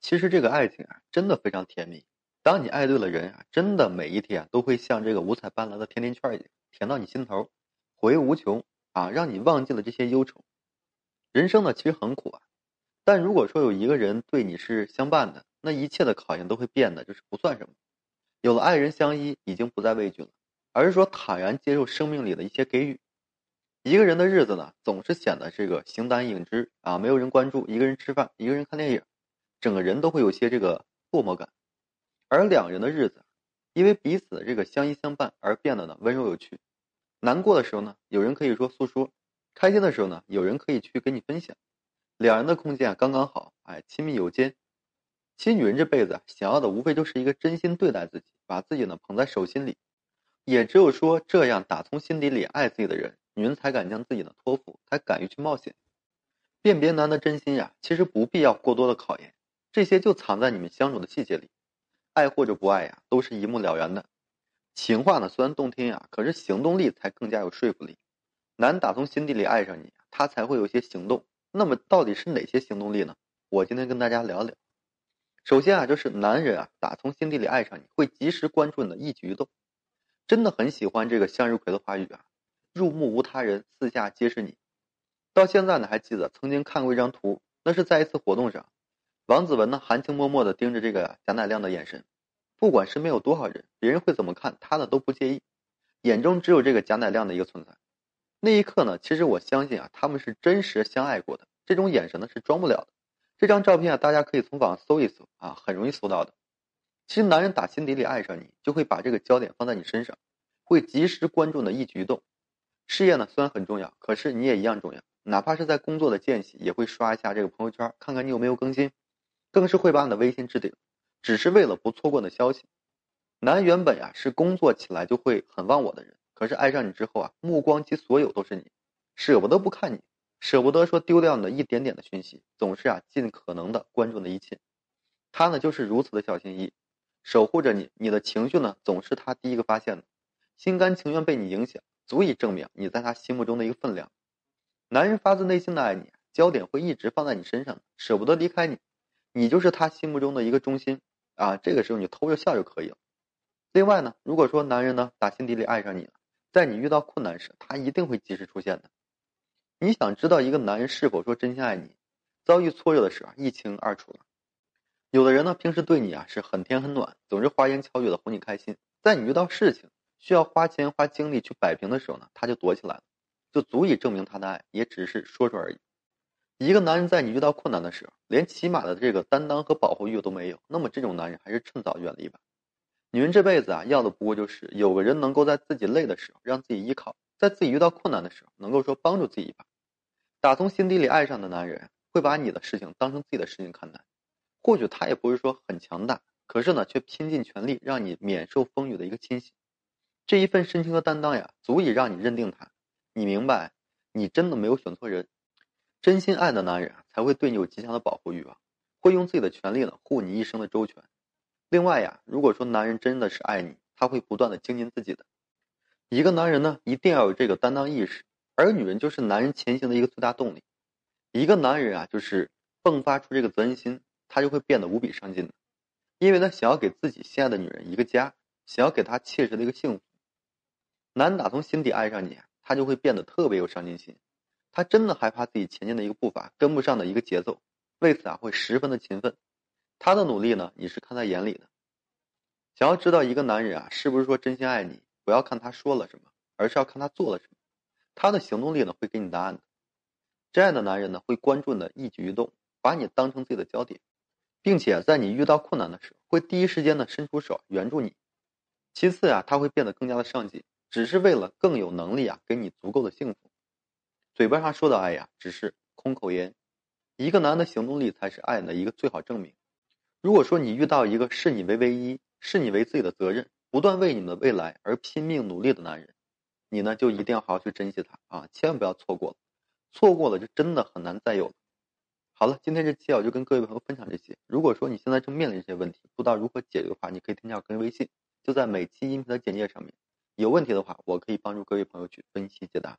其实这个爱情啊，真的非常甜蜜。当你爱对了人啊，真的每一天啊，都会像这个五彩斑斓的甜甜圈一样，甜到你心头，回味无穷啊，让你忘记了这些忧愁。人生呢，其实很苦啊，但如果说有一个人对你是相伴的，那一切的考验都会变得就是不算什么。有了爱人相依，已经不再畏惧了，而是说坦然接受生命里的一些给予。一个人的日子呢，总是显得这个形单影只啊，没有人关注，一个人吃饭，一个人看电影。整个人都会有些这个落寞感，而两人的日子，因为彼此的这个相依相伴而变得呢温柔有趣。难过的时候呢，有人可以说诉说；开心的时候呢，有人可以去跟你分享。两人的空间啊刚刚好，哎，亲密有间。其实女人这辈子想要的无非就是一个真心对待自己，把自己呢捧在手心里。也只有说这样打从心底里爱自己的人，女人才敢将自己呢托付，才敢于去冒险。辨别男的真心呀，其实不必要过多的考验。这些就藏在你们相处的细节里，爱或者不爱呀，都是一目了然的。情话呢虽然动听啊，可是行动力才更加有说服力。男打从心底里爱上你，他才会有些行动。那么到底是哪些行动力呢？我今天跟大家聊聊。首先啊，就是男人啊打从心底里爱上你，会及时关注你的一举一动，真的很喜欢这个向日葵的花语啊，入目无他人，四下皆是你。到现在呢，还记得曾经看过一张图，那是在一次活动上。王子文呢，含情脉脉的盯着这个贾乃亮的眼神，不管身边有多少人，别人会怎么看，他呢都不介意，眼中只有这个贾乃亮的一个存在。那一刻呢，其实我相信啊，他们是真实相爱过的，这种眼神呢是装不了的。这张照片啊，大家可以从网上搜一搜啊，很容易搜到的。其实男人打心底里爱上你，就会把这个焦点放在你身上，会及时关注你的一举一动。事业呢虽然很重要，可是你也一样重要，哪怕是在工作的间隙，也会刷一下这个朋友圈，看看你有没有更新。更是会把你的微信置顶，只是为了不错过的消息。男原本呀是工作起来就会很忘我的人，可是爱上你之后啊，目光及所有都是你，舍不得不看你，舍不得说丢掉你的一点点的讯息，总是啊尽可能的关注的一切。他呢就是如此的小心翼翼，守护着你，你的情绪呢总是他第一个发现的，心甘情愿被你影响，足以证明你在他心目中的一个分量。男人发自内心的爱你，焦点会一直放在你身上，舍不得离开你。你就是他心目中的一个中心啊！这个时候你偷着笑就可以了。另外呢，如果说男人呢打心底里爱上你了，在你遇到困难时，他一定会及时出现的。你想知道一个男人是否说真心爱你，遭遇挫折的时候一清二楚了。有的人呢平时对你啊是很甜很暖，总是花言巧语的哄你开心，在你遇到事情需要花钱花精力去摆平的时候呢，他就躲起来了，就足以证明他的爱也只是说说而已。一个男人在你遇到困难的时候，连起码的这个担当和保护欲都没有，那么这种男人还是趁早远离吧。女人这辈子啊，要的不过就是有个人能够在自己累的时候让自己依靠，在自己遇到困难的时候能够说帮助自己一把。打从心底里爱上的男人，会把你的事情当成自己的事情看待。或许他也不是说很强大，可是呢，却拼尽全力让你免受风雨的一个侵袭。这一份深情和担当呀，足以让你认定他。你明白，你真的没有选错人。真心爱的男人才会对你有极强的保护欲望，会用自己的权利呢护你一生的周全。另外呀，如果说男人真的是爱你，他会不断的精进自己的。一个男人呢，一定要有这个担当意识，而女人就是男人前行的一个最大动力。一个男人啊，就是迸发出这个责任心，他就会变得无比上进的，因为他想要给自己心爱的女人一个家，想要给她切实的一个幸福。男打从心底爱上你，他就会变得特别有上进心。他真的害怕自己前进的一个步伐跟不上的一个节奏，为此啊会十分的勤奋。他的努力呢，你是看在眼里的。想要知道一个男人啊是不是说真心爱你，不要看他说了什么，而是要看他做了什么。他的行动力呢会给你答案的。真爱的男人呢会关注你的一举一动，把你当成自己的焦点，并且在你遇到困难的时候会第一时间呢伸出手援助你。其次啊他会变得更加的上进，只是为了更有能力啊给你足够的幸福。嘴巴上说的爱呀，只是空口言。一个男的行动力才是爱的一个最好证明。如果说你遇到一个视你为唯一、视你为自己的责任、不断为你们的未来而拼命努力的男人，你呢就一定要好好去珍惜他啊，千万不要错过了。错过了就真的很难再有了。好了，今天这期我就跟各位朋友分享这些。如果说你现在正面临这些问题，不知道如何解决的话，你可以添加我个人微信，就在每期音频的简介上面。有问题的话，我可以帮助各位朋友去分析解答。